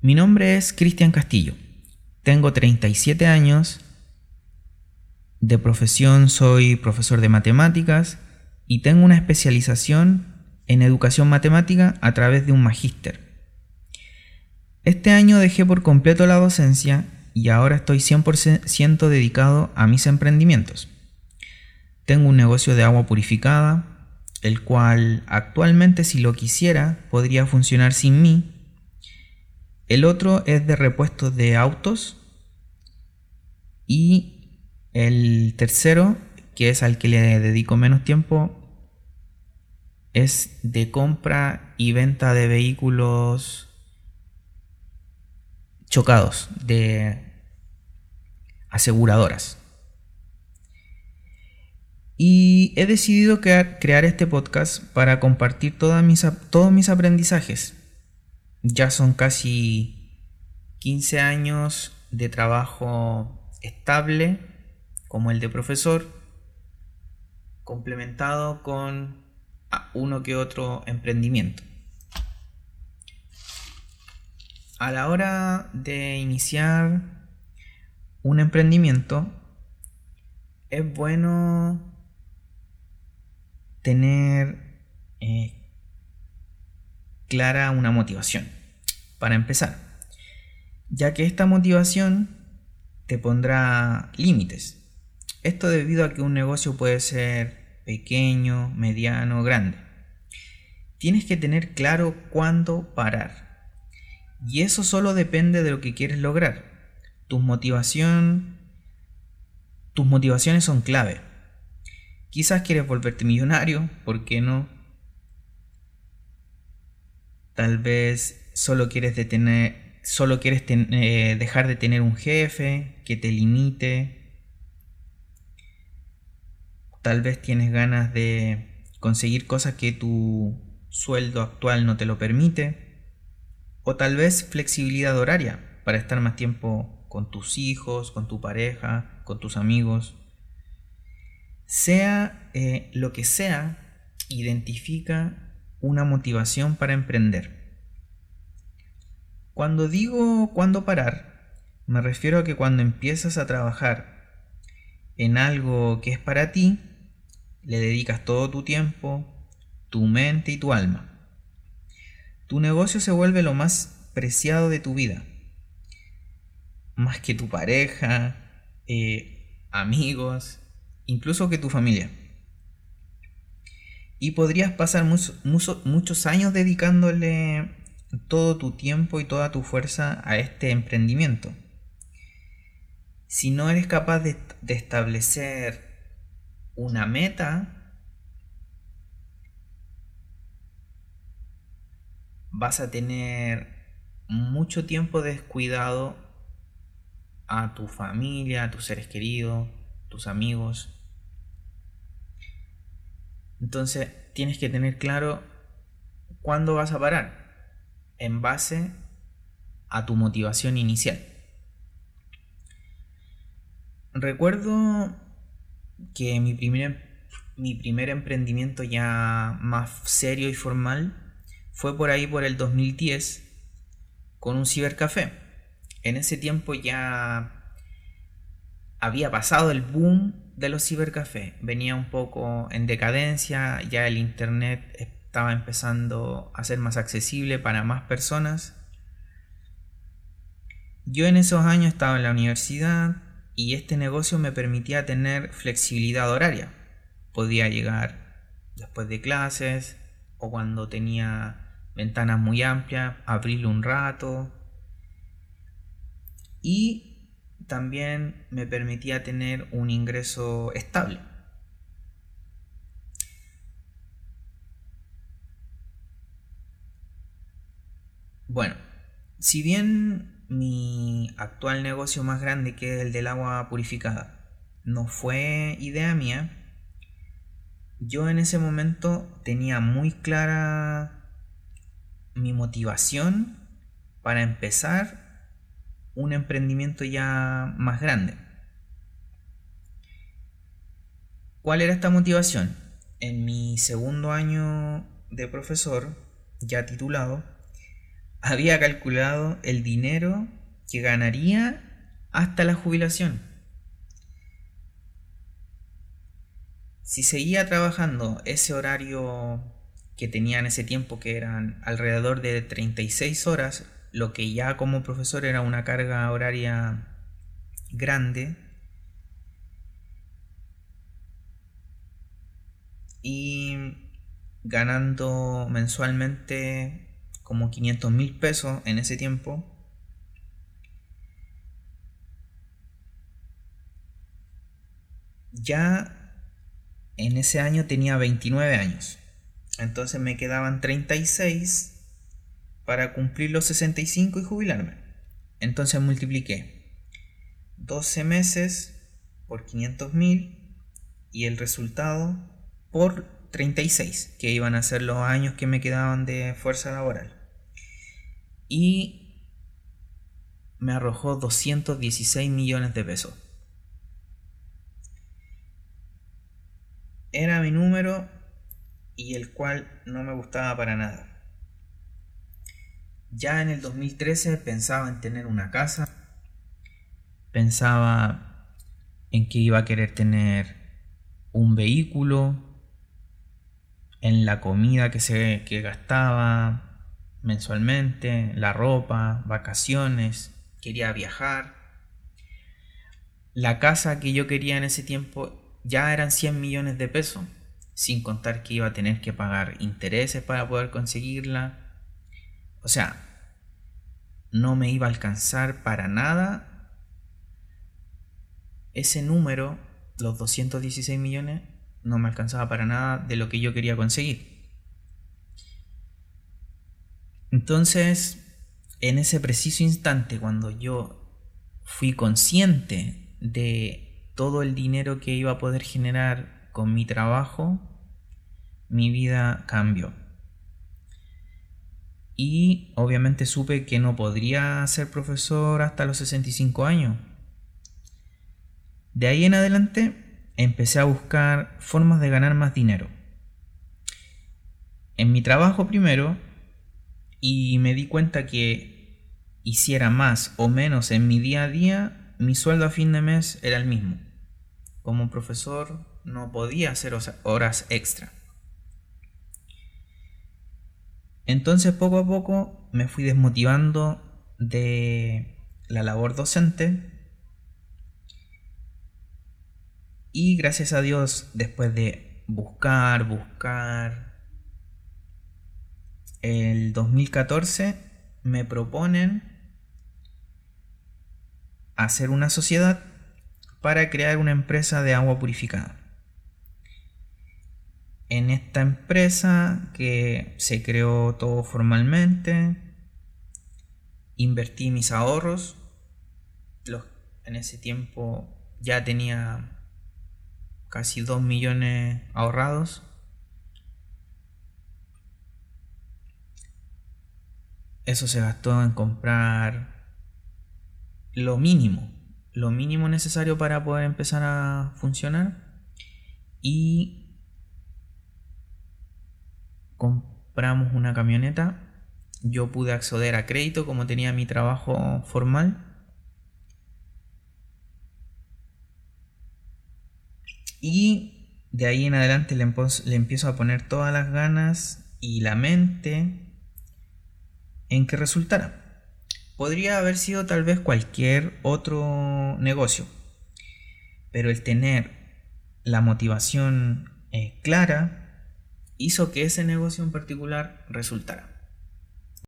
Mi nombre es Cristian Castillo. Tengo 37 años. De profesión soy profesor de matemáticas y tengo una especialización en educación matemática a través de un magíster. Este año dejé por completo la docencia y ahora estoy 100% dedicado a mis emprendimientos. Tengo un negocio de agua purificada, el cual actualmente si lo quisiera podría funcionar sin mí. El otro es de repuestos de autos. Y el tercero, que es al que le dedico menos tiempo, es de compra y venta de vehículos chocados, de aseguradoras. Y he decidido crear, este podcast para compartir todos mis aprendizajes. Ya son casi 15 años de trabajo estable como el de profesor, complementado con uno que otro emprendimiento. A la hora de iniciar un emprendimiento, es bueno tener eh, clara una motivación para empezar, ya que esta motivación te pondrá límites. Esto debido a que un negocio puede ser pequeño, mediano, grande. Tienes que tener claro cuándo parar. Y eso solo depende de lo que quieres lograr. Tu motivación, tus motivaciones son clave. Quizás quieres volverte millonario, ¿por qué no? Tal vez solo quieres solo quieres eh, dejar de tener un jefe que te limite. Tal vez tienes ganas de conseguir cosas que tu sueldo actual no te lo permite. O tal vez flexibilidad horaria para estar más tiempo con tus hijos, con tu pareja, con tus amigos. Sea eh, lo que sea, identifica una motivación para emprender. Cuando digo cuándo parar, me refiero a que cuando empiezas a trabajar en algo que es para ti, le dedicas todo tu tiempo, tu mente y tu alma. Tu negocio se vuelve lo más preciado de tu vida. Más que tu pareja, eh, amigos, incluso que tu familia. Y podrías pasar muchos años dedicándole todo tu tiempo y toda tu fuerza a este emprendimiento. Si no eres capaz de, establecer una meta, vas a tener mucho tiempo descuidado a tu familia, a tus seres queridos, tus amigos. Entonces tienes que tener claro cuándo vas a parar en base a tu motivación inicial. Recuerdo que mi primer, mi primer emprendimiento ya más serio y formal fue por ahí por el 2010 con un cibercafé. En ese tiempo ya había pasado el boom de los cibercafés, venía un poco en decadencia, ya el internet estaba empezando a ser más accesible para más personas. Yo en esos años estaba en la universidad y este negocio me permitía tener flexibilidad horaria. Podía llegar después de clases o cuando tenía ventanas muy amplias, abrirle un rato. Y también me permitía tener un ingreso estable. Bueno, si bien mi actual negocio más grande, que es el del agua purificada, no fue idea mía, yo en ese momento tenía muy clara mi motivación para empezar un emprendimiento ya más grande. ¿Cuál era esta motivación? En mi segundo año de profesor, ya titulado, había calculado el dinero que ganaría hasta la jubilación. Si seguía trabajando ese horario que tenía en ese tiempo, que eran alrededor de 36 horas, lo que ya como profesor era una carga horaria grande, y ganando mensualmente como 500 mil pesos en ese tiempo, ya en ese año tenía 29 años. Entonces me quedaban 36 para cumplir los 65 y jubilarme. Entonces multipliqué 12 meses por 500 mil y el resultado por 36, que iban a ser los años que me quedaban de fuerza laboral. Y me arrojó 216 millones de pesos. Era mi número y el cual no me gustaba para nada. Ya en el 2013 pensaba en tener una casa, pensaba en que iba a querer tener un vehículo, en la comida que se que gastaba mensualmente, la ropa, vacaciones, quería viajar. La casa que yo quería en ese tiempo ya eran 100 millones de pesos, sin contar que iba a tener que pagar intereses para poder conseguirla. O sea, no me iba a alcanzar para nada ese número, los 216 millones, no me alcanzaba para nada de lo que yo quería conseguir. Entonces, en ese preciso instante, cuando yo fui consciente de todo el dinero que iba a poder generar con mi trabajo, mi vida cambió. Y obviamente supe que no podría ser profesor hasta los 65 años. De ahí en adelante empecé a buscar formas de ganar más dinero. En mi trabajo primero, y me di cuenta que hiciera más o menos en mi día a día, mi sueldo a fin de mes era el mismo. Como profesor no podía hacer horas extra. Entonces poco a poco me fui desmotivando de la labor docente Y gracias a Dios, después de buscar, buscar, el 2014 me proponen hacer una sociedad para crear una empresa de agua purificada. En esta empresa que se creó todo formalmente, invertí mis ahorros. En ese tiempo ya tenía casi 2 millones ahorrados. Eso se gastó en comprar lo mínimo, lo mínimo necesario para poder empezar a funcionar. Y compramos una camioneta. Yo pude acceder a crédito como tenía mi trabajo formal Y de ahí en adelante le, empiezo a poner todas las ganas y la mente en que resultara. Podría haber sido tal vez cualquier otro negocio, pero el tener la motivación eh, clara hizo que ese negocio en particular resultara.